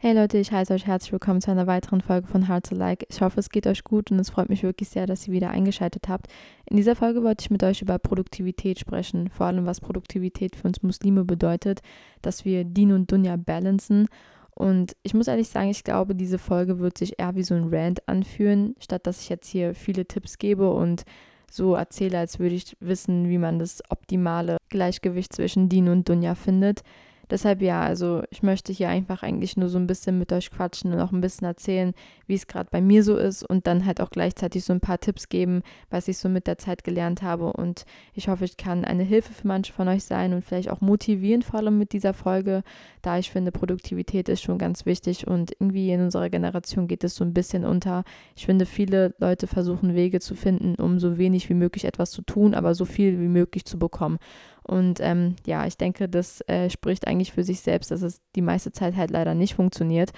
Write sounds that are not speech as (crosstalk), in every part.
Hey Leute, ich heiße euch herzlich willkommen zu einer weiteren Folge von Hard to Like. Ich hoffe, es geht euch gut und es freut mich wirklich sehr, dass ihr wieder eingeschaltet habt. In dieser Folge wollte ich mit euch über Produktivität sprechen, vor allem was Produktivität für uns Muslime bedeutet, dass wir Din und Dunya balancen. Und ich muss ehrlich sagen, ich glaube, diese Folge wird sich eher wie so ein Rant anfühlen, statt dass ich jetzt hier viele Tipps gebe und so erzähle, als würde ich wissen, wie man das optimale Gleichgewicht zwischen Din und Dunya findet. Deshalb ja, also ich möchte hier einfach eigentlich nur so ein bisschen mit euch quatschen und auch ein bisschen erzählen, wie es gerade bei mir so ist und dann halt auch gleichzeitig so ein paar Tipps geben, was ich so mit der Zeit gelernt habe. Und ich hoffe, ich kann eine Hilfe für manche von euch sein und vielleicht auch motivieren, vor allem mit dieser Folge, da ich finde, Produktivität ist schon ganz wichtig und irgendwie in unserer Generation geht es so ein bisschen unter. Ich finde, viele Leute versuchen Wege zu finden, um so wenig wie möglich etwas zu tun, aber so viel wie möglich zu bekommen. Und ähm, ja, ich denke, das äh, spricht eigentlich für sich selbst, dass es die meiste Zeit halt leider nicht funktioniert.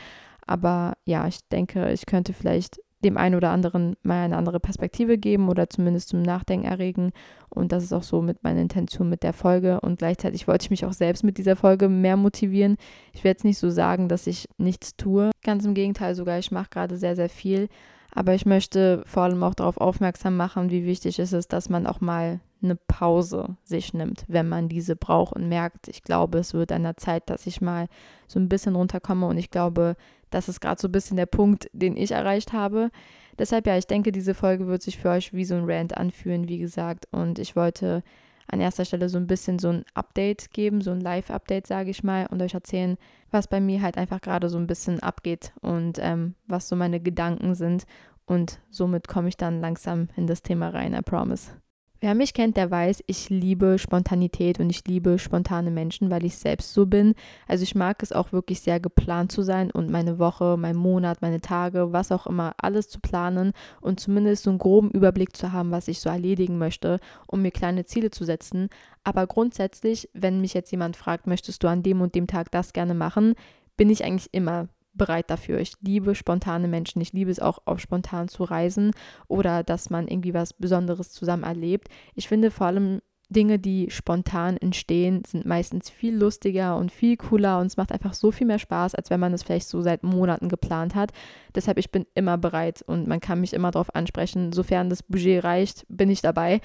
Aber ja, ich denke, ich könnte vielleicht dem einen oder anderen mal eine andere Perspektive geben oder zumindest zum Nachdenken erregen. Und das ist auch so mit meiner Intention mit der Folge. Und gleichzeitig wollte ich mich auch selbst mit dieser Folge mehr motivieren. Ich werde jetzt nicht so sagen, dass ich nichts tue. Ganz im Gegenteil sogar, ich mache gerade sehr, sehr viel. Aber ich möchte vor allem auch darauf aufmerksam machen, wie wichtig es ist, dass man auch mal eine Pause sich nimmt, wenn man diese braucht und merkt, ich glaube, es wird an der Zeit, dass ich mal so ein bisschen runterkomme und ich glaube, das ist gerade so ein bisschen der Punkt, den ich erreicht habe. Deshalb ja, ich denke, diese Folge wird sich für euch wie so ein Rant anfühlen, wie gesagt, und ich wollte an erster Stelle so ein bisschen so ein Update geben, so ein Live-Update, sage ich mal, und euch erzählen, was bei mir halt einfach gerade so ein bisschen abgeht und ähm, was so meine Gedanken sind. Und somit komme ich dann langsam in das Thema rein, I promise. Wer mich kennt, der weiß, ich liebe Spontanität und ich liebe spontane Menschen, weil ich selbst so bin. Also ich mag es auch wirklich sehr geplant zu sein und meine Woche, mein Monat, meine Tage, was auch immer, alles zu planen und zumindest so einen groben Überblick zu haben, was ich so erledigen möchte, um mir kleine Ziele zu setzen. Aber grundsätzlich, wenn mich jetzt jemand fragt, möchtest du an dem und dem Tag das gerne machen, bin ich eigentlich immer bereit dafür. Ich liebe spontane Menschen. Ich liebe es auch, auf spontan zu reisen oder dass man irgendwie was Besonderes zusammen erlebt. Ich finde vor allem Dinge, die spontan entstehen, sind meistens viel lustiger und viel cooler und es macht einfach so viel mehr Spaß, als wenn man es vielleicht so seit Monaten geplant hat. Deshalb, ich bin immer bereit und man kann mich immer darauf ansprechen. Sofern das Budget reicht, bin ich dabei.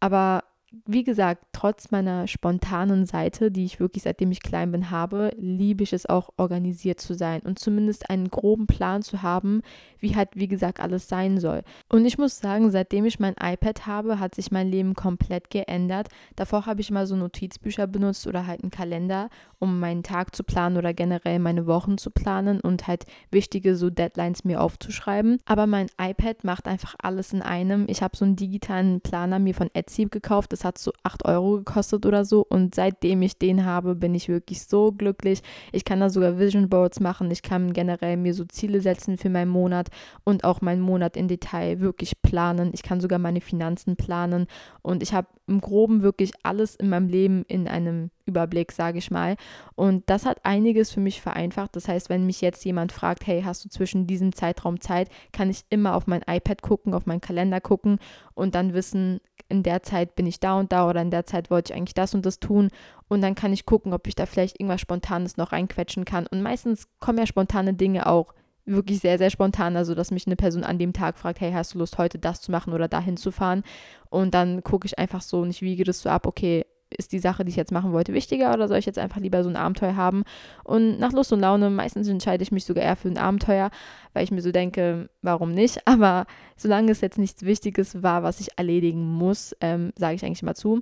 Aber wie gesagt, trotz meiner spontanen Seite, die ich wirklich seitdem ich klein bin habe, liebe ich es auch organisiert zu sein und zumindest einen groben Plan zu haben, wie halt, wie gesagt, alles sein soll. Und ich muss sagen, seitdem ich mein iPad habe, hat sich mein Leben komplett geändert. Davor habe ich immer so Notizbücher benutzt oder halt einen Kalender, um meinen Tag zu planen oder generell meine Wochen zu planen und halt wichtige so Deadlines mir aufzuschreiben. Aber mein iPad macht einfach alles in einem. Ich habe so einen digitalen Planer mir von Etsy gekauft das hat so 8 Euro gekostet oder so. Und seitdem ich den habe, bin ich wirklich so glücklich. Ich kann da sogar Vision Boards machen. Ich kann generell mir so Ziele setzen für meinen Monat und auch meinen Monat in Detail wirklich planen. Ich kann sogar meine Finanzen planen. Und ich habe im Groben wirklich alles in meinem Leben in einem Überblick, sage ich mal. Und das hat einiges für mich vereinfacht. Das heißt, wenn mich jetzt jemand fragt, hey, hast du zwischen diesem Zeitraum Zeit, kann ich immer auf mein iPad gucken, auf meinen Kalender gucken und dann wissen, in der Zeit bin ich da und da oder in der Zeit wollte ich eigentlich das und das tun. Und dann kann ich gucken, ob ich da vielleicht irgendwas Spontanes noch reinquetschen kann. Und meistens kommen ja spontane Dinge auch wirklich sehr, sehr spontan. Also, dass mich eine Person an dem Tag fragt, hey, hast du Lust, heute das zu machen oder dahin zu fahren? Und dann gucke ich einfach so und ich wiege das so ab, okay, ist die Sache, die ich jetzt machen wollte, wichtiger oder soll ich jetzt einfach lieber so ein Abenteuer haben? Und nach Lust und Laune, meistens entscheide ich mich sogar eher für ein Abenteuer, weil ich mir so denke, warum nicht? (laughs) Aber solange es jetzt nichts Wichtiges war, was ich erledigen muss, ähm, sage ich eigentlich immer zu.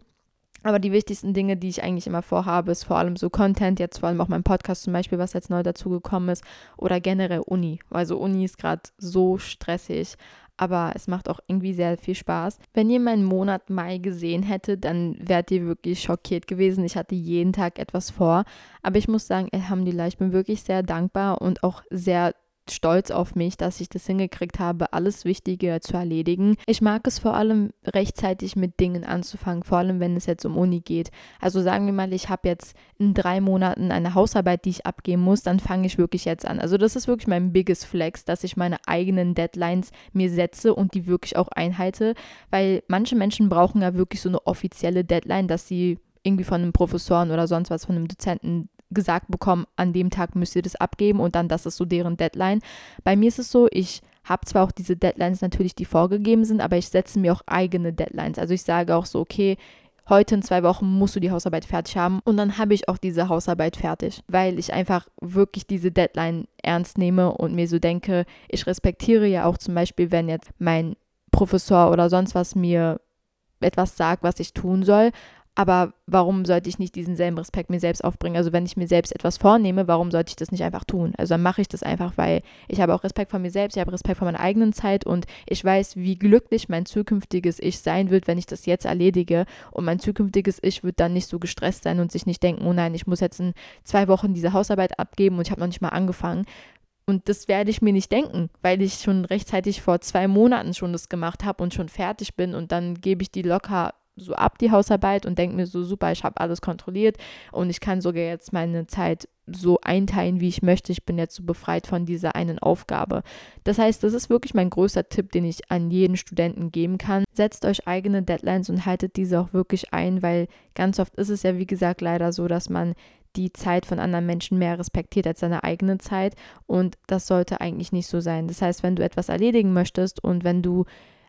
Aber die wichtigsten Dinge, die ich eigentlich immer vorhabe, ist vor allem so Content, jetzt vor allem auch mein Podcast zum Beispiel, was jetzt neu dazugekommen ist, oder generell Uni. Also Uni ist gerade so stressig aber es macht auch irgendwie sehr viel Spaß. Wenn ihr meinen Monat Mai gesehen hättet, dann wärt ihr wirklich schockiert gewesen. Ich hatte jeden Tag etwas vor, aber ich muss sagen, Alhamdulillah, ich bin wirklich sehr dankbar und auch sehr stolz auf mich, dass ich das hingekriegt habe, alles Wichtige zu erledigen. Ich mag es vor allem rechtzeitig mit Dingen anzufangen, vor allem wenn es jetzt um Uni geht. Also sagen wir mal, ich habe jetzt in drei Monaten eine Hausarbeit, die ich abgeben muss, dann fange ich wirklich jetzt an. Also das ist wirklich mein biggest flex, dass ich meine eigenen Deadlines mir setze und die wirklich auch einhalte, weil manche Menschen brauchen ja wirklich so eine offizielle Deadline, dass sie irgendwie von einem Professoren oder sonst was von einem Dozenten gesagt bekommen, an dem Tag müsst ihr das abgeben und dann das ist so deren Deadline. Bei mir ist es so, ich habe zwar auch diese Deadlines natürlich, die vorgegeben sind, aber ich setze mir auch eigene Deadlines. Also ich sage auch so, okay, heute in zwei Wochen musst du die Hausarbeit fertig haben und dann habe ich auch diese Hausarbeit fertig, weil ich einfach wirklich diese Deadline ernst nehme und mir so denke, ich respektiere ja auch zum Beispiel, wenn jetzt mein Professor oder sonst was mir etwas sagt, was ich tun soll, aber warum sollte ich nicht diesen selben Respekt mir selbst aufbringen? Also wenn ich mir selbst etwas vornehme, warum sollte ich das nicht einfach tun? Also dann mache ich das einfach, weil ich habe auch Respekt vor mir selbst, ich habe Respekt vor meiner eigenen Zeit und ich weiß, wie glücklich mein zukünftiges Ich sein wird, wenn ich das jetzt erledige. Und mein zukünftiges Ich wird dann nicht so gestresst sein und sich nicht denken, oh nein, ich muss jetzt in zwei Wochen diese Hausarbeit abgeben und ich habe noch nicht mal angefangen. Und das werde ich mir nicht denken, weil ich schon rechtzeitig vor zwei Monaten schon das gemacht habe und schon fertig bin und dann gebe ich die locker so ab, die Hausarbeit, und denke mir so, super, ich habe alles kontrolliert und ich kann sogar jetzt meine Zeit so einteilen, wie ich möchte. Ich bin jetzt so befreit von dieser einen Aufgabe. Das heißt, das ist wirklich mein größter Tipp, den ich an jeden Studenten geben kann. Setzt euch eigene Deadlines und haltet diese auch wirklich ein, weil ganz oft ist es ja, wie gesagt, leider so, dass man die Zeit von anderen Menschen mehr respektiert als seine eigene Zeit und das sollte eigentlich nicht so sein. Das heißt, wenn du etwas erledigen möchtest und wenn du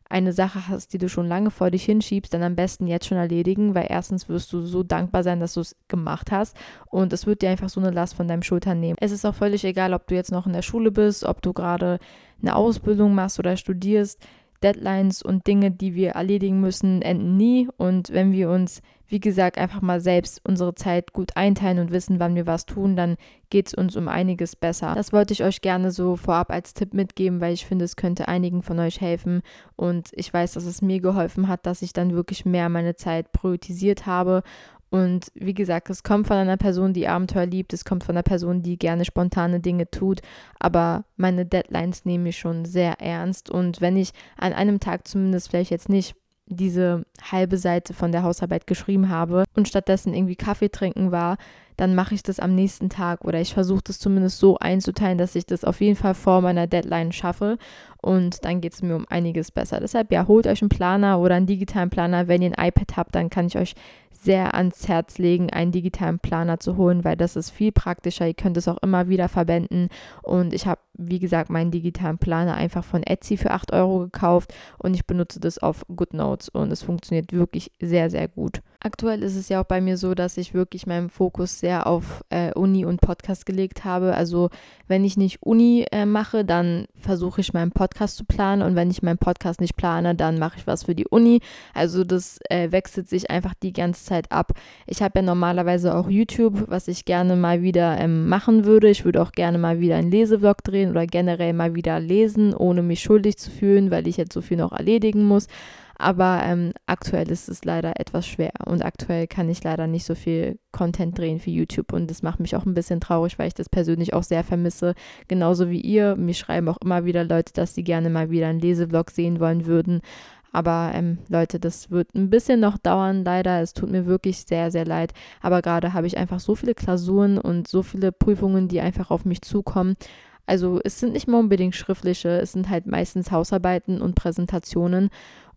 eine Sache hast, die du schon lange vor dich hinschiebst, dann am besten jetzt schon erledigen, weil erstens wirst du so dankbar sein, dass du es gemacht hast und es wird dir einfach so eine Last von deinem Schultern nehmen. Es ist auch völlig egal, ob du jetzt noch in der Schule bist, ob du gerade eine Ausbildung machst oder studierst. Deadlines und Dinge, die wir erledigen müssen, enden nie. Und wenn wir uns, wie gesagt, einfach mal selbst unsere Zeit gut einteilen und wissen, wann wir was tun, dann geht es uns um einiges besser. Das wollte ich euch gerne so vorab als Tipp mitgeben, weil ich finde, es könnte einigen von euch helfen. Und ich weiß, dass es mir geholfen hat, dass ich dann wirklich mehr meine Zeit priorisiert habe und wie gesagt, es kommt von einer Person, die Abenteuer liebt, es kommt von einer Person, die gerne spontane Dinge tut, aber meine Deadlines nehme ich schon sehr ernst. Und wenn ich an einem Tag zumindest vielleicht jetzt nicht diese halbe Seite von der Hausarbeit geschrieben habe und stattdessen irgendwie Kaffee trinken war, dann mache ich das am nächsten Tag oder ich versuche das zumindest so einzuteilen, dass ich das auf jeden Fall vor meiner Deadline schaffe und dann geht es mir um einiges besser. Deshalb ja, holt euch einen Planer oder einen digitalen Planer. Wenn ihr ein iPad habt, dann kann ich euch sehr ans Herz legen, einen digitalen Planer zu holen, weil das ist viel praktischer. Ihr könnt es auch immer wieder verwenden. Und ich habe, wie gesagt, meinen digitalen Planer einfach von Etsy für 8 Euro gekauft und ich benutze das auf GoodNotes und es funktioniert wirklich sehr, sehr gut. Aktuell ist es ja auch bei mir so, dass ich wirklich meinen Fokus sehr auf äh, Uni und Podcast gelegt habe. Also wenn ich nicht Uni äh, mache, dann versuche ich meinen Podcast zu planen und wenn ich meinen Podcast nicht plane, dann mache ich was für die Uni. Also das äh, wechselt sich einfach die ganze Zeit ab. Ich habe ja normalerweise auch YouTube, was ich gerne mal wieder ähm, machen würde. Ich würde auch gerne mal wieder einen Lesevlog drehen oder generell mal wieder lesen, ohne mich schuldig zu fühlen, weil ich jetzt so viel noch erledigen muss. Aber ähm, aktuell ist es leider etwas schwer und aktuell kann ich leider nicht so viel Content drehen für YouTube und das macht mich auch ein bisschen traurig, weil ich das persönlich auch sehr vermisse. Genauso wie ihr. Mir schreiben auch immer wieder Leute, dass sie gerne mal wieder einen Lesevlog sehen wollen würden. Aber ähm, Leute, das wird ein bisschen noch dauern, leider. Es tut mir wirklich sehr, sehr leid. Aber gerade habe ich einfach so viele Klausuren und so viele Prüfungen, die einfach auf mich zukommen. Also es sind nicht mal unbedingt schriftliche, es sind halt meistens Hausarbeiten und Präsentationen.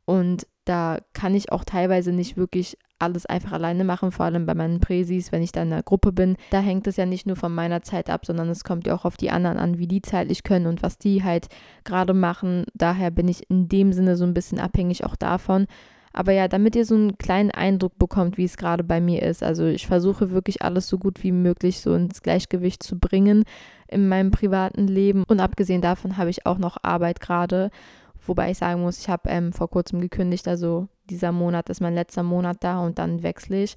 Und da kann ich auch teilweise nicht wirklich alles einfach alleine machen, vor allem bei meinen Präsis, wenn ich da in einer Gruppe bin. Da hängt es ja nicht nur von meiner Zeit ab, sondern es kommt ja auch auf die anderen an, wie die zeitlich können und was die halt gerade machen. Daher bin ich in dem Sinne so ein bisschen abhängig auch davon. Aber ja, damit ihr so einen kleinen Eindruck bekommt, wie es gerade bei mir ist. Also ich versuche wirklich alles so gut wie möglich so ins Gleichgewicht zu bringen in meinem privaten Leben. Und abgesehen davon habe ich auch noch Arbeit gerade. Wobei ich sagen muss, ich habe ähm, vor kurzem gekündigt, also dieser Monat ist mein letzter Monat da und dann wechsle ich.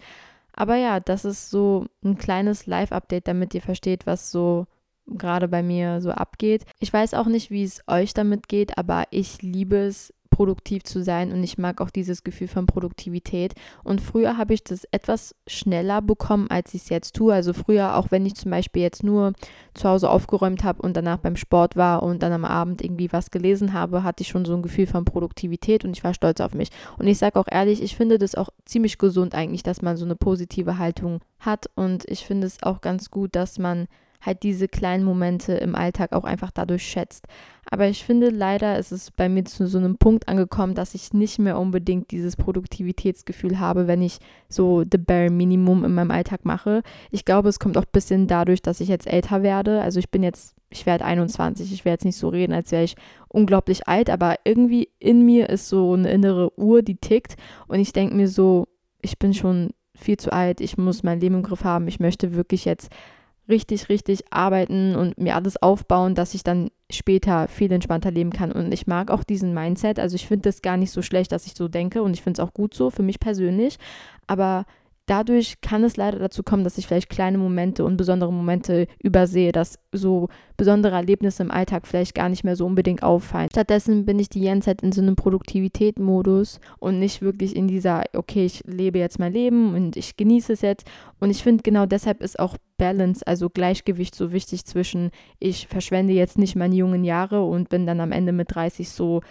Aber ja, das ist so ein kleines Live-Update, damit ihr versteht, was so gerade bei mir so abgeht. Ich weiß auch nicht, wie es euch damit geht, aber ich liebe es, produktiv zu sein und ich mag auch dieses Gefühl von Produktivität. Und früher habe ich das etwas schneller bekommen, als ich es jetzt tue. Also früher, auch wenn ich zum Beispiel jetzt nur zu Hause aufgeräumt habe und danach beim Sport war und dann am Abend irgendwie was gelesen habe, hatte ich schon so ein Gefühl von Produktivität und ich war stolz auf mich. Und ich sage auch ehrlich, ich finde das auch ziemlich gesund eigentlich, dass man so eine positive Haltung hat und ich finde es auch ganz gut, dass man halt diese kleinen Momente im Alltag auch einfach dadurch schätzt. Aber ich finde leider ist es bei mir zu so einem Punkt angekommen, dass ich nicht mehr unbedingt dieses Produktivitätsgefühl habe, wenn ich so the bare Minimum in meinem Alltag mache. Ich glaube, es kommt auch ein bisschen dadurch, dass ich jetzt älter werde. Also ich bin jetzt, ich werde 21, ich werde jetzt nicht so reden, als wäre ich unglaublich alt, aber irgendwie in mir ist so eine innere Uhr, die tickt und ich denke mir so, ich bin schon viel zu alt, ich muss mein Leben im Griff haben, ich möchte wirklich jetzt richtig, richtig arbeiten und mir alles aufbauen, dass ich dann später viel entspannter leben kann. Und ich mag auch diesen Mindset. Also ich finde das gar nicht so schlecht, dass ich so denke und ich finde es auch gut so für mich persönlich. Aber dadurch kann es leider dazu kommen, dass ich vielleicht kleine Momente und besondere Momente übersehe, dass so besondere Erlebnisse im Alltag vielleicht gar nicht mehr so unbedingt auffallen. Stattdessen bin ich die ganze Zeit in so einem Produktivitätsmodus und nicht wirklich in dieser, okay, ich lebe jetzt mein Leben und ich genieße es jetzt. Und ich finde genau deshalb ist auch Balance, also Gleichgewicht so wichtig zwischen, ich verschwende jetzt nicht meine jungen Jahre und bin dann am Ende mit 30 so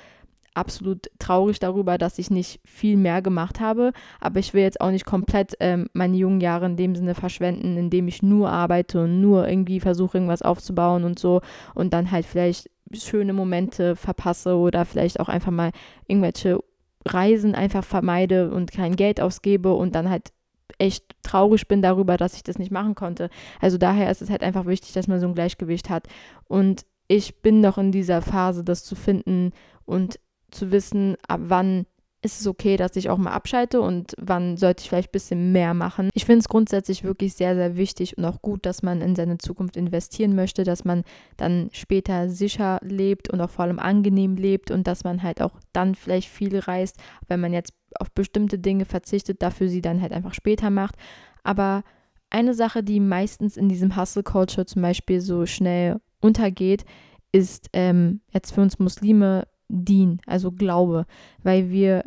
absolut traurig darüber, dass ich nicht viel mehr gemacht habe. Aber ich will jetzt auch nicht komplett ähm, meine jungen Jahre in dem Sinne verschwenden, indem ich nur arbeite und nur irgendwie versuche, irgendwas aufzubauen und so und dann halt vielleicht schöne Momente verpasse oder vielleicht auch einfach mal irgendwelche Reisen einfach vermeide und kein Geld ausgebe und dann halt echt traurig bin darüber, dass ich das nicht machen konnte. Also daher ist es halt einfach wichtig, dass man so ein Gleichgewicht hat. Und ich bin noch in dieser Phase, das zu finden und zu wissen, ab wann ist es okay, dass ich auch mal abschalte und wann sollte ich vielleicht ein bisschen mehr machen. Ich finde es grundsätzlich wirklich sehr, sehr wichtig und auch gut, dass man in seine Zukunft investieren möchte, dass man dann später sicher lebt und auch vor allem angenehm lebt und dass man halt auch dann vielleicht viel reist, wenn man jetzt auf bestimmte Dinge verzichtet, dafür sie dann halt einfach später macht. Aber eine Sache, die meistens in diesem Hustle Culture zum Beispiel so schnell untergeht, ist ähm, jetzt für uns Muslime Dien, also Glaube, weil wir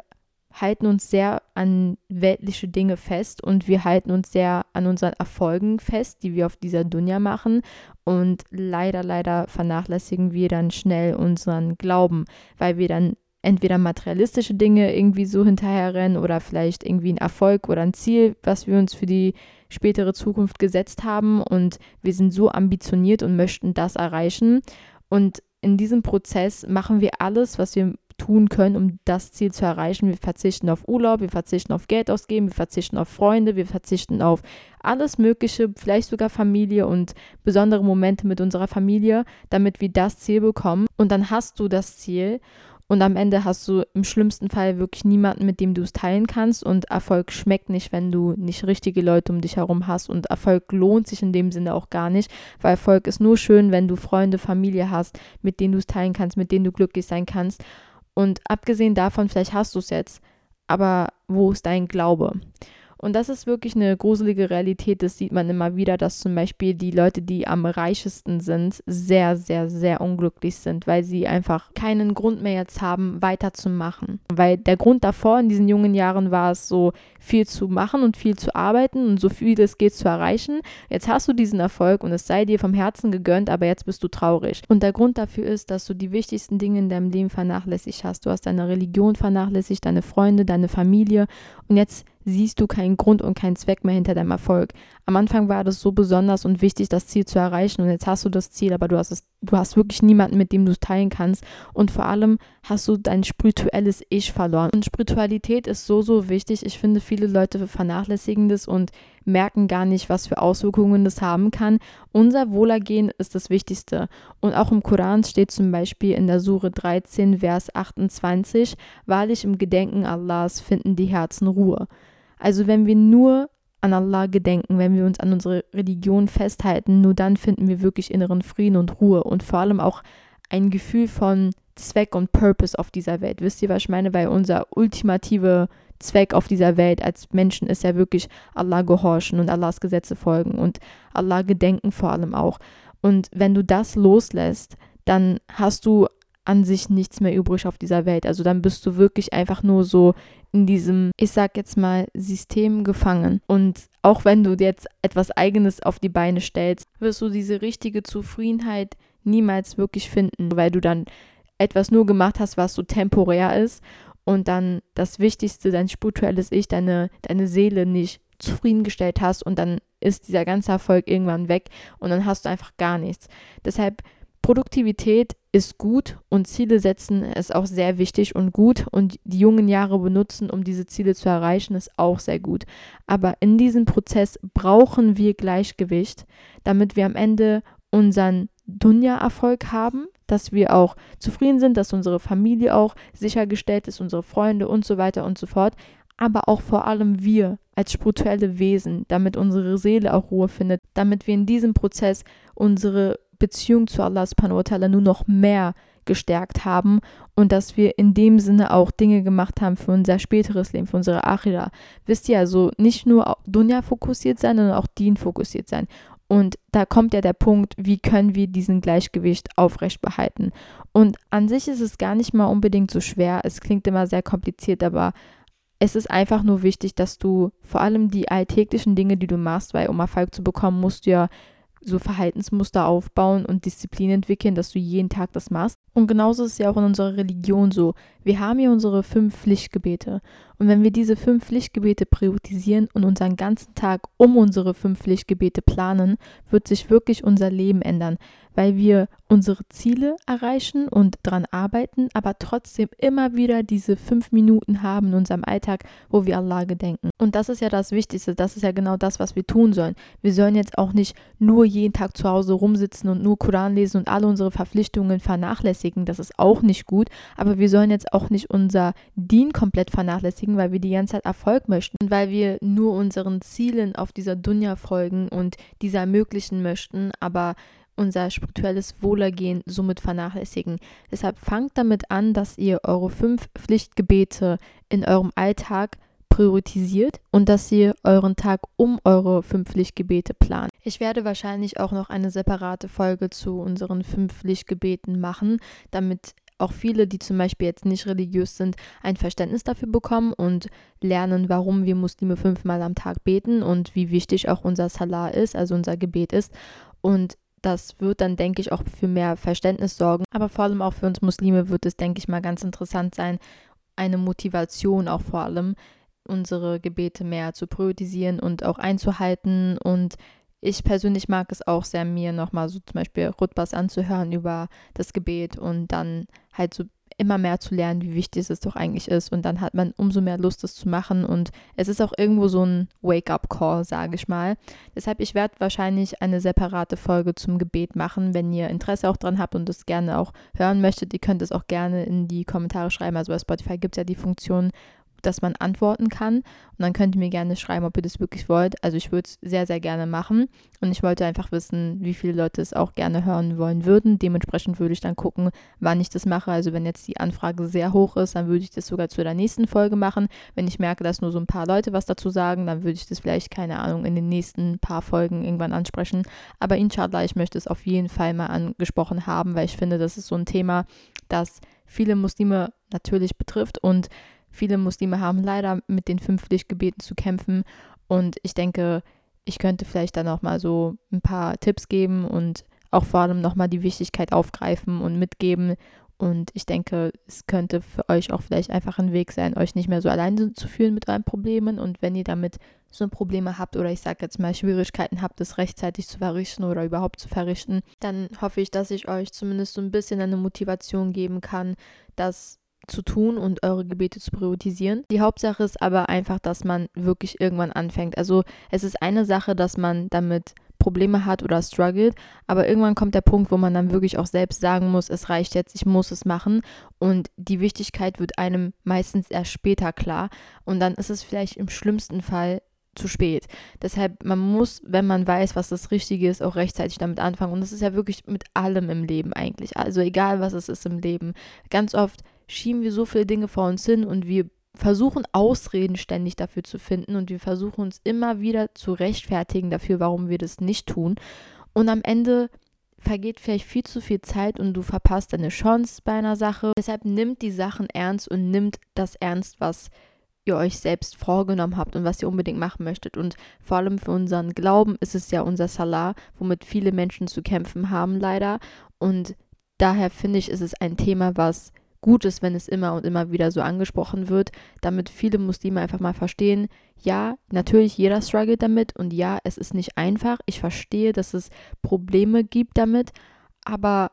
halten uns sehr an weltliche Dinge fest und wir halten uns sehr an unseren Erfolgen fest, die wir auf dieser Dunja machen. Und leider, leider vernachlässigen wir dann schnell unseren Glauben, weil wir dann entweder materialistische Dinge irgendwie so hinterherrennen oder vielleicht irgendwie ein Erfolg oder ein Ziel, was wir uns für die spätere Zukunft gesetzt haben. Und wir sind so ambitioniert und möchten das erreichen. Und in diesem Prozess machen wir alles, was wir tun können, um das Ziel zu erreichen. Wir verzichten auf Urlaub, wir verzichten auf Geld ausgeben, wir verzichten auf Freunde, wir verzichten auf alles Mögliche, vielleicht sogar Familie und besondere Momente mit unserer Familie, damit wir das Ziel bekommen. Und dann hast du das Ziel und am Ende hast du im schlimmsten Fall wirklich niemanden, mit dem du es teilen kannst. Und Erfolg schmeckt nicht, wenn du nicht richtige Leute um dich herum hast. Und Erfolg lohnt sich in dem Sinne auch gar nicht, weil Erfolg ist nur schön, wenn du Freunde, Familie hast, mit denen du es teilen kannst, mit denen du glücklich sein kannst. Und abgesehen davon, vielleicht hast du es jetzt, aber wo ist dein Glaube? Und das ist wirklich eine gruselige Realität. Das sieht man immer wieder, dass zum Beispiel die Leute, die am reichesten sind, sehr, sehr, sehr unglücklich sind, weil sie einfach keinen Grund mehr jetzt haben, weiterzumachen. Weil der Grund davor in diesen jungen Jahren war es so, viel zu machen und viel zu arbeiten und so viel es geht zu erreichen. Jetzt hast du diesen Erfolg und es sei dir vom Herzen gegönnt, aber jetzt bist du traurig. Und der Grund dafür ist, dass du die wichtigsten Dinge in deinem Leben vernachlässigt hast. Du hast deine Religion vernachlässigt, deine Freunde, deine Familie und jetzt siehst du keinen Grund und keinen Zweck mehr hinter deinem Erfolg. Am Anfang war das so besonders und wichtig, das Ziel zu erreichen und jetzt hast du das Ziel, aber du hast es, du hast wirklich niemanden, mit dem du es teilen kannst und vor allem hast du dein spirituelles Ich verloren. Und Spiritualität ist so, so wichtig. Ich finde, viele Leute vernachlässigen das und merken gar nicht, was für Auswirkungen das haben kann. Unser Wohlergehen ist das Wichtigste. Und auch im Koran steht zum Beispiel in der Sure 13, Vers 28, wahrlich im Gedenken Allahs finden die Herzen Ruhe. Also wenn wir nur an Allah gedenken, wenn wir uns an unsere Religion festhalten, nur dann finden wir wirklich inneren Frieden und Ruhe und vor allem auch ein Gefühl von Zweck und Purpose auf dieser Welt. Wisst ihr, was ich meine? Weil unser ultimative Zweck auf dieser Welt als Menschen ist ja wirklich Allah gehorchen und Allahs Gesetze folgen und Allah gedenken vor allem auch. Und wenn du das loslässt, dann hast du an sich nichts mehr übrig auf dieser Welt. Also dann bist du wirklich einfach nur so in diesem, ich sag jetzt mal, System gefangen. Und auch wenn du jetzt etwas Eigenes auf die Beine stellst, wirst du diese richtige Zufriedenheit niemals wirklich finden, weil du dann etwas nur gemacht hast, was so temporär ist und dann das Wichtigste, dein spirituelles Ich, deine, deine Seele nicht zufriedengestellt hast und dann ist dieser ganze Erfolg irgendwann weg und dann hast du einfach gar nichts. Deshalb Produktivität ist gut und Ziele setzen ist auch sehr wichtig und gut und die jungen Jahre benutzen, um diese Ziele zu erreichen, ist auch sehr gut. Aber in diesem Prozess brauchen wir Gleichgewicht, damit wir am Ende unseren Dunja-Erfolg haben, dass wir auch zufrieden sind, dass unsere Familie auch sichergestellt ist, unsere Freunde und so weiter und so fort. Aber auch vor allem wir als spirituelle Wesen, damit unsere Seele auch Ruhe findet, damit wir in diesem Prozess unsere Beziehung zu Allah subhanahu wa ta'ala nur noch mehr gestärkt haben und dass wir in dem Sinne auch Dinge gemacht haben für unser späteres Leben, für unsere Achira. Wisst ihr, also nicht nur Dunya fokussiert sein, sondern auch Dien fokussiert sein. Und da kommt ja der Punkt, wie können wir diesen Gleichgewicht aufrecht behalten. Und an sich ist es gar nicht mal unbedingt so schwer. Es klingt immer sehr kompliziert, aber es ist einfach nur wichtig, dass du vor allem die alltäglichen Dinge, die du machst, weil um Erfolg zu bekommen, musst du ja so Verhaltensmuster aufbauen und Disziplin entwickeln, dass du jeden Tag das machst. Und genauso ist es ja auch in unserer Religion so. Wir haben hier unsere fünf Pflichtgebete. Und wenn wir diese fünf Pflichtgebete priorisieren und unseren ganzen Tag um unsere fünf Pflichtgebete planen, wird sich wirklich unser Leben ändern weil wir unsere Ziele erreichen und daran arbeiten, aber trotzdem immer wieder diese fünf Minuten haben in unserem Alltag, wo wir Allah gedenken. Und das ist ja das Wichtigste, das ist ja genau das, was wir tun sollen. Wir sollen jetzt auch nicht nur jeden Tag zu Hause rumsitzen und nur Koran lesen und alle unsere Verpflichtungen vernachlässigen, das ist auch nicht gut, aber wir sollen jetzt auch nicht unser Dien komplett vernachlässigen, weil wir die ganze Zeit Erfolg möchten und weil wir nur unseren Zielen auf dieser Dunja folgen und diese ermöglichen möchten, aber unser spirituelles Wohlergehen somit vernachlässigen. Deshalb fangt damit an, dass ihr eure fünf Pflichtgebete in eurem Alltag priorisiert und dass ihr euren Tag um eure fünf Pflichtgebete plant. Ich werde wahrscheinlich auch noch eine separate Folge zu unseren fünf Pflichtgebeten machen, damit auch viele, die zum Beispiel jetzt nicht religiös sind, ein Verständnis dafür bekommen und lernen, warum wir Muslime fünfmal am Tag beten und wie wichtig auch unser Salah ist, also unser Gebet ist. Und das wird dann, denke ich, auch für mehr Verständnis sorgen. Aber vor allem auch für uns Muslime wird es, denke ich mal, ganz interessant sein, eine Motivation auch vor allem, unsere Gebete mehr zu priorisieren und auch einzuhalten. Und ich persönlich mag es auch sehr, mir nochmal so zum Beispiel Rutbas anzuhören über das Gebet und dann halt so immer mehr zu lernen, wie wichtig es doch eigentlich ist. Und dann hat man umso mehr Lust, es zu machen. Und es ist auch irgendwo so ein Wake-up-Call, sage ich mal. Deshalb, ich werde wahrscheinlich eine separate Folge zum Gebet machen. Wenn ihr Interesse auch dran habt und es gerne auch hören möchtet, ihr könnt es auch gerne in die Kommentare schreiben. Also bei Spotify gibt es ja die Funktion, dass man antworten kann. Und dann könnt ihr mir gerne schreiben, ob ihr das wirklich wollt. Also ich würde es sehr, sehr gerne machen. Und ich wollte einfach wissen, wie viele Leute es auch gerne hören wollen würden. Dementsprechend würde ich dann gucken, wann ich das mache. Also wenn jetzt die Anfrage sehr hoch ist, dann würde ich das sogar zu der nächsten Folge machen. Wenn ich merke, dass nur so ein paar Leute was dazu sagen, dann würde ich das vielleicht, keine Ahnung, in den nächsten paar Folgen irgendwann ansprechen. Aber inshallah, ich möchte es auf jeden Fall mal angesprochen haben, weil ich finde, das ist so ein Thema, das viele Muslime natürlich betrifft und Viele Muslime haben leider mit den fünf Pflichtgebeten zu kämpfen und ich denke, ich könnte vielleicht dann auch mal so ein paar Tipps geben und auch vor allem nochmal die Wichtigkeit aufgreifen und mitgeben. Und ich denke, es könnte für euch auch vielleicht einfach ein Weg sein, euch nicht mehr so alleine zu fühlen mit euren Problemen. Und wenn ihr damit so Probleme habt oder ich sage jetzt mal Schwierigkeiten habt, es rechtzeitig zu verrichten oder überhaupt zu verrichten, dann hoffe ich, dass ich euch zumindest so ein bisschen eine Motivation geben kann, dass zu tun und eure Gebete zu priorisieren. Die Hauptsache ist aber einfach, dass man wirklich irgendwann anfängt. Also es ist eine Sache, dass man damit Probleme hat oder struggelt, aber irgendwann kommt der Punkt, wo man dann wirklich auch selbst sagen muss, es reicht jetzt, ich muss es machen und die Wichtigkeit wird einem meistens erst später klar und dann ist es vielleicht im schlimmsten Fall zu spät. Deshalb, man muss, wenn man weiß, was das Richtige ist, auch rechtzeitig damit anfangen. Und das ist ja wirklich mit allem im Leben eigentlich. Also egal, was es ist im Leben. Ganz oft schieben wir so viele Dinge vor uns hin und wir versuchen Ausreden ständig dafür zu finden und wir versuchen uns immer wieder zu rechtfertigen dafür, warum wir das nicht tun. Und am Ende vergeht vielleicht viel zu viel Zeit und du verpasst deine Chance bei einer Sache. Deshalb nimmt die Sachen ernst und nimmt das ernst, was ihr euch selbst vorgenommen habt und was ihr unbedingt machen möchtet. Und vor allem für unseren Glauben ist es ja unser Salah, womit viele Menschen zu kämpfen haben, leider. Und daher finde ich, ist es ein Thema, was gut ist, wenn es immer und immer wieder so angesprochen wird, damit viele Muslime einfach mal verstehen, ja, natürlich jeder struggelt damit und ja, es ist nicht einfach. Ich verstehe, dass es Probleme gibt damit, aber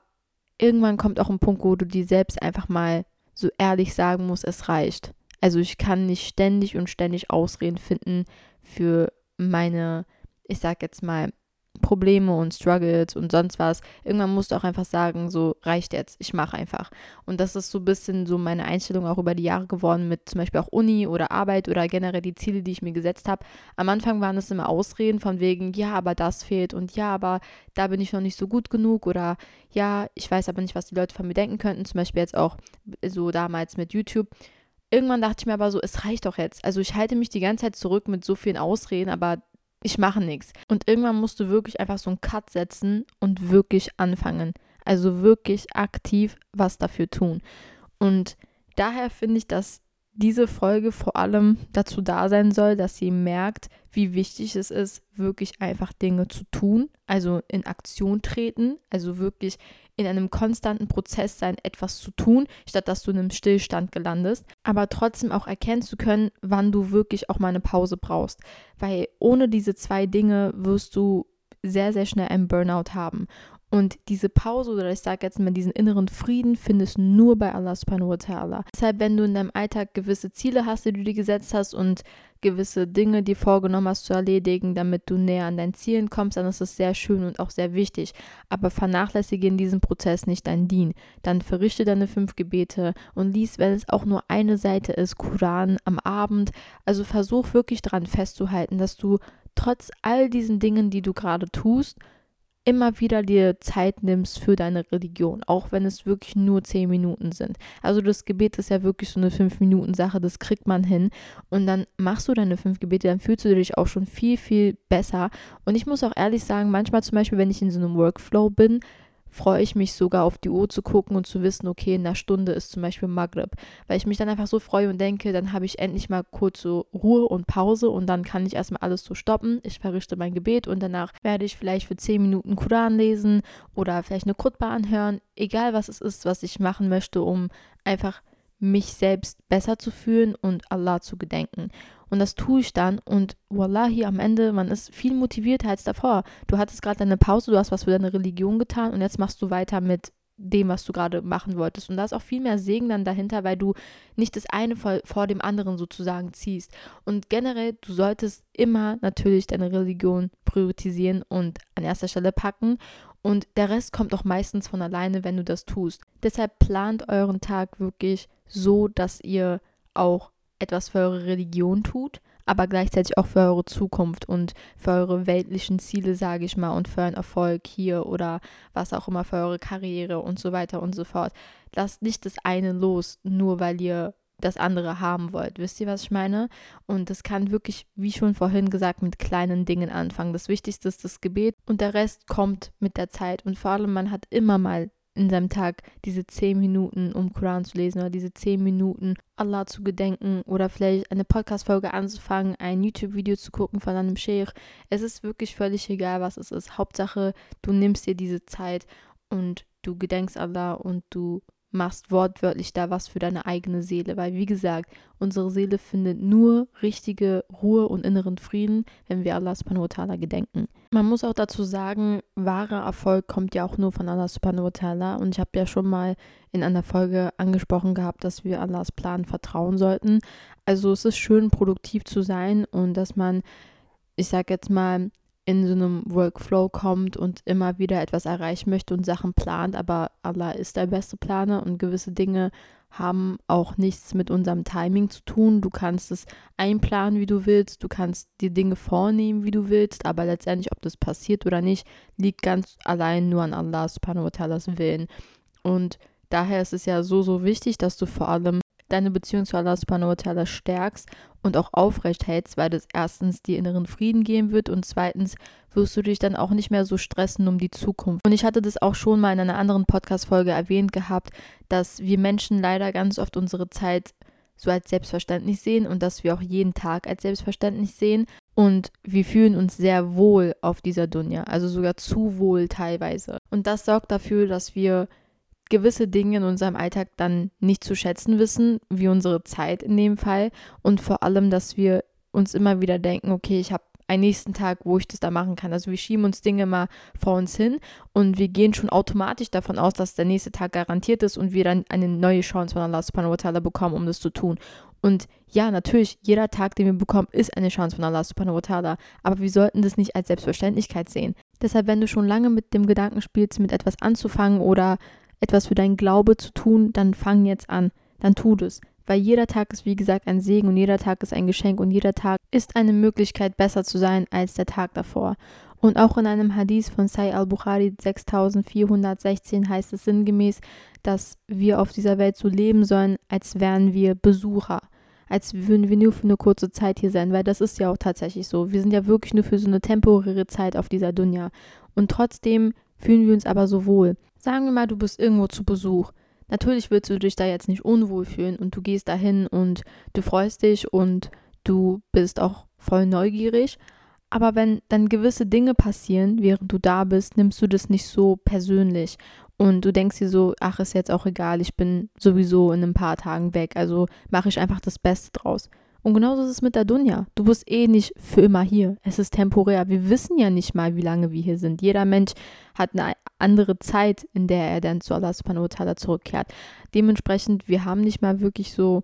irgendwann kommt auch ein Punkt, wo du dir selbst einfach mal so ehrlich sagen musst, es reicht. Also ich kann nicht ständig und ständig Ausreden finden für meine, ich sag jetzt mal, Probleme und Struggles und sonst was. Irgendwann musst du auch einfach sagen, so reicht jetzt, ich mache einfach. Und das ist so ein bisschen so meine Einstellung auch über die Jahre geworden mit zum Beispiel auch Uni oder Arbeit oder generell die Ziele, die ich mir gesetzt habe. Am Anfang waren es immer Ausreden von wegen, ja, aber das fehlt und ja, aber da bin ich noch nicht so gut genug oder ja, ich weiß aber nicht, was die Leute von mir denken könnten. Zum Beispiel jetzt auch so damals mit YouTube irgendwann dachte ich mir aber so, es reicht doch jetzt. Also ich halte mich die ganze Zeit zurück mit so vielen Ausreden, aber ich mache nichts. Und irgendwann musst du wirklich einfach so einen Cut setzen und wirklich anfangen. Also wirklich aktiv was dafür tun. Und daher finde ich, dass diese Folge vor allem dazu da sein soll, dass sie merkt, wie wichtig es ist, wirklich einfach Dinge zu tun, also in Aktion treten, also wirklich in einem konstanten Prozess sein, etwas zu tun, statt dass du in einem Stillstand gelandest, aber trotzdem auch erkennen zu können, wann du wirklich auch mal eine Pause brauchst, weil ohne diese zwei Dinge wirst du sehr, sehr schnell einen Burnout haben. Und diese Pause oder ich sage jetzt mal diesen inneren Frieden findest du nur bei Allah subhanahu wa ta'ala. Deshalb, wenn du in deinem Alltag gewisse Ziele hast, die du dir gesetzt hast und gewisse Dinge, die vorgenommen hast zu erledigen, damit du näher an deinen Zielen kommst, dann ist es sehr schön und auch sehr wichtig. Aber vernachlässige in diesem Prozess nicht dein Dien. Dann verrichte deine fünf Gebete und lies, wenn es auch nur eine Seite ist, Koran am Abend. Also versuch wirklich daran festzuhalten, dass du trotz all diesen Dingen, die du gerade tust, immer wieder dir Zeit nimmst für deine Religion, auch wenn es wirklich nur zehn Minuten sind. Also das Gebet ist ja wirklich so eine fünf Minuten Sache, das kriegt man hin und dann machst du deine fünf Gebete, dann fühlst du dich auch schon viel, viel besser. Und ich muss auch ehrlich sagen, manchmal zum Beispiel, wenn ich in so einem Workflow bin, freue ich mich sogar auf die Uhr zu gucken und zu wissen, okay, in einer Stunde ist zum Beispiel Maghrib. Weil ich mich dann einfach so freue und denke, dann habe ich endlich mal kurz so Ruhe und Pause und dann kann ich erstmal alles so stoppen. Ich verrichte mein Gebet und danach werde ich vielleicht für 10 Minuten Koran lesen oder vielleicht eine Kutba anhören. Egal was es ist, was ich machen möchte, um einfach mich selbst besser zu fühlen und Allah zu gedenken. Und das tue ich dann und wallahi, am Ende, man ist viel motivierter als davor. Du hattest gerade deine Pause, du hast was für deine Religion getan und jetzt machst du weiter mit dem, was du gerade machen wolltest. Und da ist auch viel mehr Segen dann dahinter, weil du nicht das eine vor, vor, dem anderen sozusagen ziehst. Und generell, du solltest immer natürlich deine Religion priorisieren und an erster Stelle packen. Und der Rest kommt auch meistens von alleine, wenn du das tust. Deshalb plant euren Tag wirklich so, dass ihr auch etwas für eure Religion tut, aber gleichzeitig auch für eure Zukunft und für eure weltlichen Ziele, sage ich mal, und für einen Erfolg hier oder was auch immer für eure Karriere und so weiter und so fort. Lasst nicht das eine los, nur weil ihr das andere haben wollt. Wisst ihr, was ich meine? Und das kann wirklich, wie schon vorhin gesagt, mit kleinen Dingen anfangen. Das Wichtigste ist das Gebet und der Rest kommt mit der Zeit. Und vor allem, man hat immer mal in seinem Tag diese zehn Minuten, um Koran zu lesen oder diese zehn Minuten, Allah zu gedenken oder vielleicht eine Podcast-Folge anzufangen, ein YouTube-Video zu gucken von einem Sheikh. Es ist wirklich völlig egal, was es ist. Hauptsache, du nimmst dir diese Zeit und du gedenkst Allah und du machst wortwörtlich da was für deine eigene Seele, weil wie gesagt, unsere Seele findet nur richtige Ruhe und inneren Frieden, wenn wir Allah subhanahu wa ta'ala gedenken. Man muss auch dazu sagen, wahrer Erfolg kommt ja auch nur von Allah subhanahu wa ta'ala und ich habe ja schon mal in einer Folge angesprochen gehabt, dass wir Allahs Plan vertrauen sollten. Also es ist schön produktiv zu sein und dass man ich sage jetzt mal, in so einem Workflow kommt und immer wieder etwas erreichen möchte und Sachen plant, aber Allah ist der beste Planer und gewisse Dinge haben auch nichts mit unserem Timing zu tun. Du kannst es einplanen, wie du willst, du kannst die Dinge vornehmen, wie du willst, aber letztendlich, ob das passiert oder nicht, liegt ganz allein nur an Allah subhanahu Willen. Und daher ist es ja so, so wichtig, dass du vor allem deine Beziehung zu Allah subhanahu wa ta'ala stärkst und auch aufrecht hältst, weil das erstens dir inneren Frieden geben wird und zweitens wirst du dich dann auch nicht mehr so stressen um die Zukunft. Und ich hatte das auch schon mal in einer anderen Podcast-Folge erwähnt gehabt, dass wir Menschen leider ganz oft unsere Zeit so als selbstverständlich sehen und dass wir auch jeden Tag als selbstverständlich sehen. Und wir fühlen uns sehr wohl auf dieser Dunja, also sogar zu wohl teilweise. Und das sorgt dafür, dass wir gewisse Dinge in unserem Alltag dann nicht zu schätzen wissen, wie unsere Zeit in dem Fall und vor allem, dass wir uns immer wieder denken, okay, ich habe einen nächsten Tag, wo ich das da machen kann. Also wir schieben uns Dinge mal vor uns hin und wir gehen schon automatisch davon aus, dass der nächste Tag garantiert ist und wir dann eine neue Chance von Allah subhanahu wa ta'ala bekommen, um das zu tun. Und ja, natürlich, jeder Tag, den wir bekommen, ist eine Chance von Allah subhanahu wa ta'ala. Aber wir sollten das nicht als Selbstverständlichkeit sehen. Deshalb, wenn du schon lange mit dem Gedanken spielst, mit etwas anzufangen oder etwas für deinen Glaube zu tun, dann fang jetzt an. Dann tu das. Weil jeder Tag ist, wie gesagt, ein Segen und jeder Tag ist ein Geschenk und jeder Tag ist eine Möglichkeit, besser zu sein als der Tag davor. Und auch in einem Hadith von Sai al-Bukhari 6416 heißt es sinngemäß, dass wir auf dieser Welt so leben sollen, als wären wir Besucher als würden wir nur für eine kurze Zeit hier sein, weil das ist ja auch tatsächlich so. Wir sind ja wirklich nur für so eine temporäre Zeit auf dieser Dunja. Und trotzdem fühlen wir uns aber so wohl. Sagen wir mal, du bist irgendwo zu Besuch. Natürlich willst du dich da jetzt nicht unwohl fühlen und du gehst dahin und du freust dich und du bist auch voll neugierig. Aber wenn dann gewisse Dinge passieren, während du da bist, nimmst du das nicht so persönlich. Und du denkst dir so, ach, ist jetzt auch egal, ich bin sowieso in ein paar Tagen weg, also mache ich einfach das Beste draus. Und genauso ist es mit der Dunja. Du bist eh nicht für immer hier. Es ist temporär. Wir wissen ja nicht mal, wie lange wir hier sind. Jeder Mensch hat eine andere Zeit, in der er dann zu Allah subhanahu wa ta'ala zurückkehrt. Dementsprechend, wir haben nicht mal wirklich so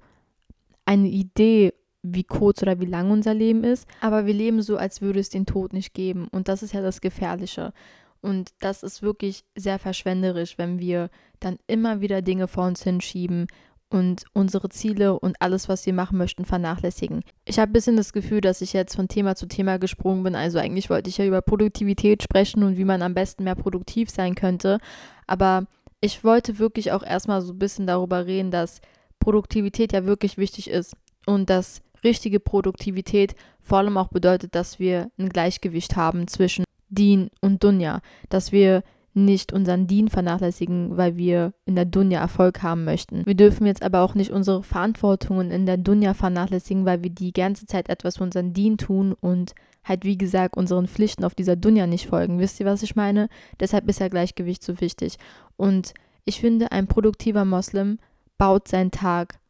eine Idee, wie kurz oder wie lang unser Leben ist. Aber wir leben so, als würde es den Tod nicht geben. Und das ist ja das Gefährliche. Und das ist wirklich sehr verschwenderisch, wenn wir dann immer wieder Dinge vor uns hinschieben und unsere Ziele und alles, was wir machen möchten, vernachlässigen. Ich habe ein bisschen das Gefühl, dass ich jetzt von Thema zu Thema gesprungen bin. Also eigentlich wollte ich ja über Produktivität sprechen und wie man am besten mehr produktiv sein könnte. Aber ich wollte wirklich auch erstmal so ein bisschen darüber reden, dass Produktivität ja wirklich wichtig ist und dass richtige Produktivität vor allem auch bedeutet, dass wir ein Gleichgewicht haben zwischen Dien und Dunja, dass wir nicht unseren Dien vernachlässigen, weil wir in der Dunja Erfolg haben möchten. Wir dürfen jetzt aber auch nicht unsere Verantwortungen in der Dunja vernachlässigen, weil wir die ganze Zeit etwas für unseren Dien tun und halt wie gesagt unseren Pflichten auf dieser Dunja nicht folgen. Wisst ihr, was ich meine? Deshalb ist ja Gleichgewicht so wichtig. Und ich finde, ein produktiver Moslem baut seinen Tag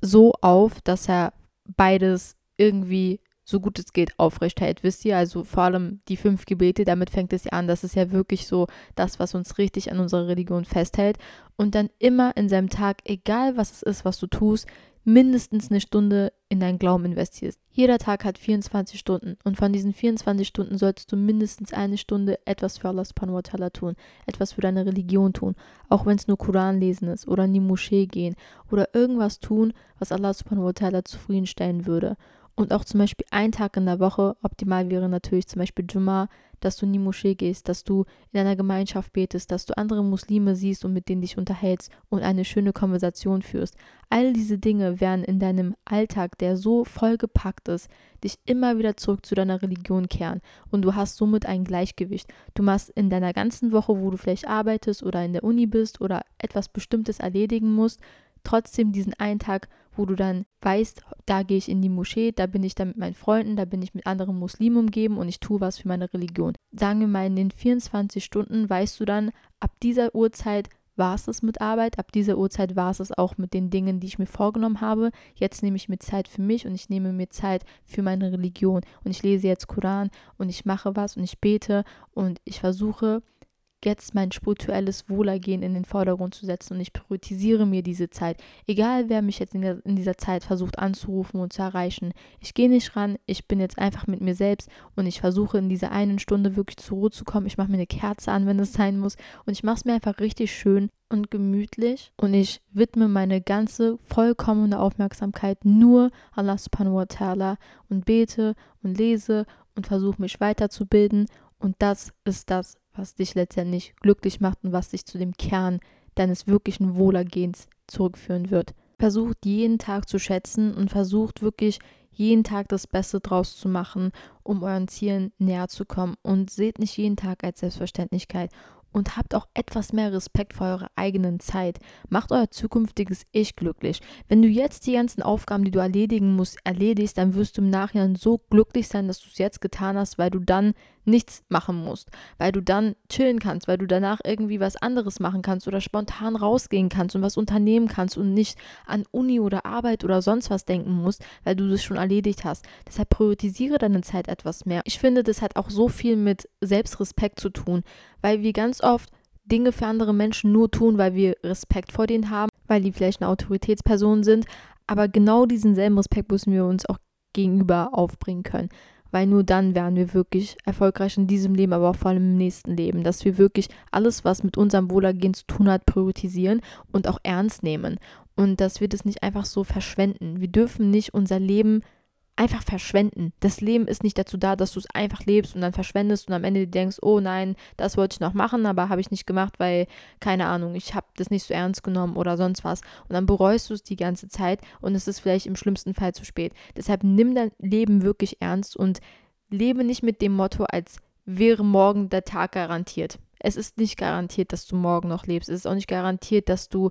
so auf, dass er beides irgendwie so gut es geht aufrecht hält. Wisst ihr, also vor allem die fünf Gebete, damit fängt es ja an. Das ist ja wirklich so das, was uns richtig an unserer Religion festhält. Und dann immer in seinem Tag, egal was es ist, was du tust, mindestens eine Stunde in deinen Glauben investierst. Jeder Tag hat 24 Stunden und von diesen 24 Stunden solltest du mindestens eine Stunde etwas für Allah subhanahu wa ta'ala tun, etwas für deine Religion tun, auch wenn es nur Koran lesen ist oder in die Moschee gehen oder irgendwas tun, was Allah subhanahu wa ta'ala zufriedenstellen würde. Und auch zum Beispiel ein Tag in der Woche, optimal wäre natürlich zum Beispiel Jumma, dass du in die Moschee gehst, dass du in einer Gemeinschaft betest, dass du andere Muslime siehst und mit denen dich unterhältst und eine schöne Konversation führst. All diese Dinge werden in deinem Alltag, der so vollgepackt ist, dich immer wieder zurück zu deiner Religion kehren und du hast somit ein Gleichgewicht. Du machst in deiner ganzen Woche, wo du vielleicht arbeitest oder in der Uni bist oder etwas Bestimmtes erledigen musst, trotzdem diesen einen Tag, wo du dann weißt, da gehe ich in die Moschee, da bin ich dann mit meinen Freunden, da bin ich mit anderen Muslimen umgeben und ich tue was für meine Religion. Sagen wir mal, in den 24 Stunden weißt du dann, ab dieser Uhrzeit war es das mit Arbeit, ab dieser Uhrzeit war es es auch mit den Dingen, die ich mir vorgenommen habe. Jetzt nehme ich mir Zeit für mich und ich nehme mir Zeit für meine Religion und ich lese jetzt Koran und ich mache was und ich bete und ich versuche jetzt mein spirituelles Wohlergehen in den Vordergrund zu setzen und ich priorisiere mir diese Zeit. Egal, wer mich jetzt in, der, in dieser Zeit versucht anzurufen und zu erreichen. Ich gehe nicht ran, ich bin jetzt einfach mit mir selbst und ich versuche in dieser einen Stunde wirklich zur Ruhe zu kommen. Ich mache mir eine Kerze an, wenn es sein muss und ich mache es mir einfach richtig schön und gemütlich und ich widme meine ganze vollkommene Aufmerksamkeit nur Allah subhanahu wa ta'ala und bete und lese und versuche mich weiterzubilden und das ist das, was dich letztendlich glücklich macht und was dich zu dem Kern deines wirklichen Wohlergehens zurückführen wird. Versucht jeden Tag zu schätzen und versucht wirklich jeden Tag das Beste draus zu machen, um euren Zielen näher zu kommen und seht nicht jeden Tag als Selbstverständlichkeit und habt auch etwas mehr Respekt vor eurer eigenen Zeit. Macht euer zukünftiges Ich glücklich. Wenn du jetzt die ganzen Aufgaben, die du erledigen musst, erledigst, dann wirst du im Nachhinein so glücklich sein, dass du es jetzt getan hast, weil du dann nichts machen musst, weil du dann chillen kannst, weil du danach irgendwie was anderes machen kannst oder spontan rausgehen kannst und was unternehmen kannst und nicht an Uni oder Arbeit oder sonst was denken musst, weil du das schon erledigt hast. Deshalb priorisiere deine Zeit etwas mehr. Ich finde, das hat auch so viel mit Selbstrespekt zu tun, weil wir ganz oft Dinge für andere Menschen nur tun, weil wir Respekt vor denen haben, weil die vielleicht eine Autoritätsperson sind. Aber genau diesen selben Respekt müssen wir uns auch gegenüber aufbringen können weil nur dann werden wir wirklich erfolgreich in diesem Leben, aber auch vor allem im nächsten Leben, dass wir wirklich alles, was mit unserem Wohlergehen zu tun hat, priorisieren und auch ernst nehmen und dass wir das nicht einfach so verschwenden. Wir dürfen nicht unser Leben einfach verschwenden. Das Leben ist nicht dazu da, dass du es einfach lebst und dann verschwendest und am Ende denkst, oh nein, das wollte ich noch machen, aber habe ich nicht gemacht, weil, keine Ahnung, ich habe das nicht so ernst genommen oder sonst was. Und dann bereust du es die ganze Zeit und es ist vielleicht im schlimmsten Fall zu spät. Deshalb nimm dein Leben wirklich ernst und lebe nicht mit dem Motto, als wäre morgen der Tag garantiert. Es ist nicht garantiert, dass du morgen noch lebst. Es ist auch nicht garantiert, dass du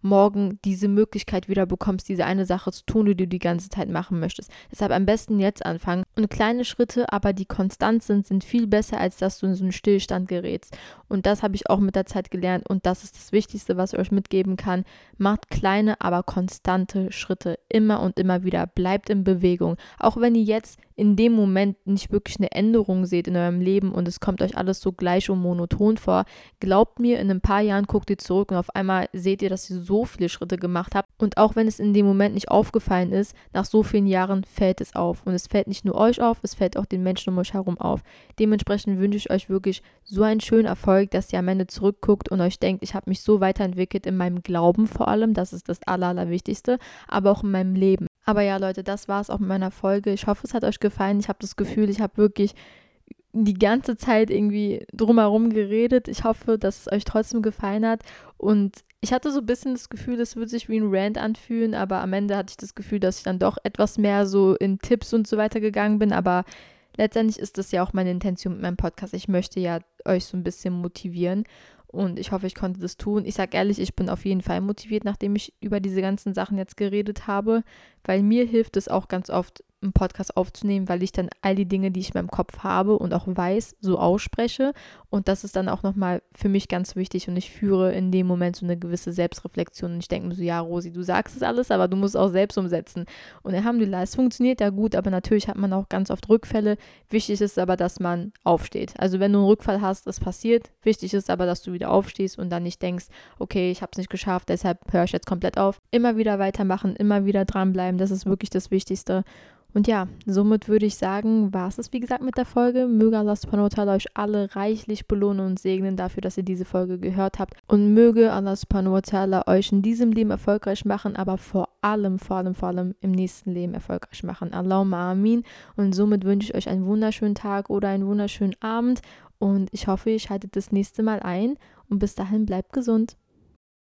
morgen diese Möglichkeit wieder bekommst, diese eine Sache zu tun, die du die ganze Zeit machen möchtest. Deshalb am besten jetzt anfangen. Und kleine Schritte, aber die konstant sind, sind viel besser, als dass du in so einen Stillstand gerätst. Und das habe ich auch mit der Zeit gelernt. Und das ist das Wichtigste, was ich euch mitgeben kann. Macht kleine, aber konstante Schritte. Immer und immer wieder. Bleibt in Bewegung. Auch wenn ihr jetzt in dem Moment nicht wirklich eine Änderung seht in eurem Leben und es kommt euch alles so gleich und monoton vor, glaubt mir, in ein paar Jahren guckt ihr zurück und auf einmal seht ihr, dass ihr so viele Schritte gemacht habt. Und auch wenn es in dem Moment nicht aufgefallen ist, nach so vielen Jahren fällt es auf. Und es fällt nicht nur euch auf, es fällt auch den Menschen um euch herum auf. Dementsprechend wünsche ich euch wirklich so einen schönen Erfolg, dass ihr am Ende zurückguckt und euch denkt, ich habe mich so weiterentwickelt in meinem Glauben vor allem, das ist das Aller, Allerwichtigste, aber auch in meinem Leben. Aber ja, Leute, das war es auch mit meiner Folge. Ich hoffe, es hat euch gefallen. Ich habe das Gefühl, ich habe wirklich die ganze Zeit irgendwie drumherum geredet. Ich hoffe, dass es euch trotzdem gefallen hat. Und ich hatte so ein bisschen das Gefühl, es würde sich wie ein Rant anfühlen, aber am Ende hatte ich das Gefühl, dass ich dann doch etwas mehr so in Tipps und so weiter gegangen bin. Aber letztendlich ist das ja auch meine Intention mit meinem Podcast. Ich möchte ja euch so ein bisschen motivieren. Und ich hoffe, ich konnte das tun. Ich sage ehrlich, ich bin auf jeden Fall motiviert, nachdem ich über diese ganzen Sachen jetzt geredet habe, weil mir hilft es auch ganz oft, einen Podcast aufzunehmen, weil ich dann all die Dinge, die ich in meinem Kopf habe und auch weiß, so ausspreche. Und das ist dann auch nochmal für mich ganz wichtig und ich führe in dem Moment so eine gewisse Selbstreflexion und ich denke mir so, ja, Rosi, du sagst es alles, aber du musst auch selbst umsetzen. Und Alhamdulillah, es funktioniert ja gut, aber natürlich hat man auch ganz oft Rückfälle. Wichtig ist aber, dass man aufsteht. Also wenn du einen Rückfall hast, das passiert. Wichtig ist aber, dass du wieder aufstehst und dann nicht denkst, okay, ich habe es nicht geschafft, deshalb höre ich jetzt komplett auf. Immer wieder weitermachen, immer wieder dranbleiben, das ist wirklich das Wichtigste. Und ja, somit würde ich sagen, war es es wie gesagt mit der Folge. Möge Allah subhanahu wa ta'ala euch alle reichlich belohnen und segnen dafür, dass ihr diese Folge gehört habt. Und möge Allah subhanahu wa ta'ala euch in diesem Leben erfolgreich machen, aber vor allem, vor allem, vor allem im nächsten Leben erfolgreich machen. Allahumma amin. Und somit wünsche ich euch einen wunderschönen Tag oder einen wunderschönen Abend. Und ich hoffe, ihr schaltet das nächste Mal ein. Und bis dahin bleibt gesund.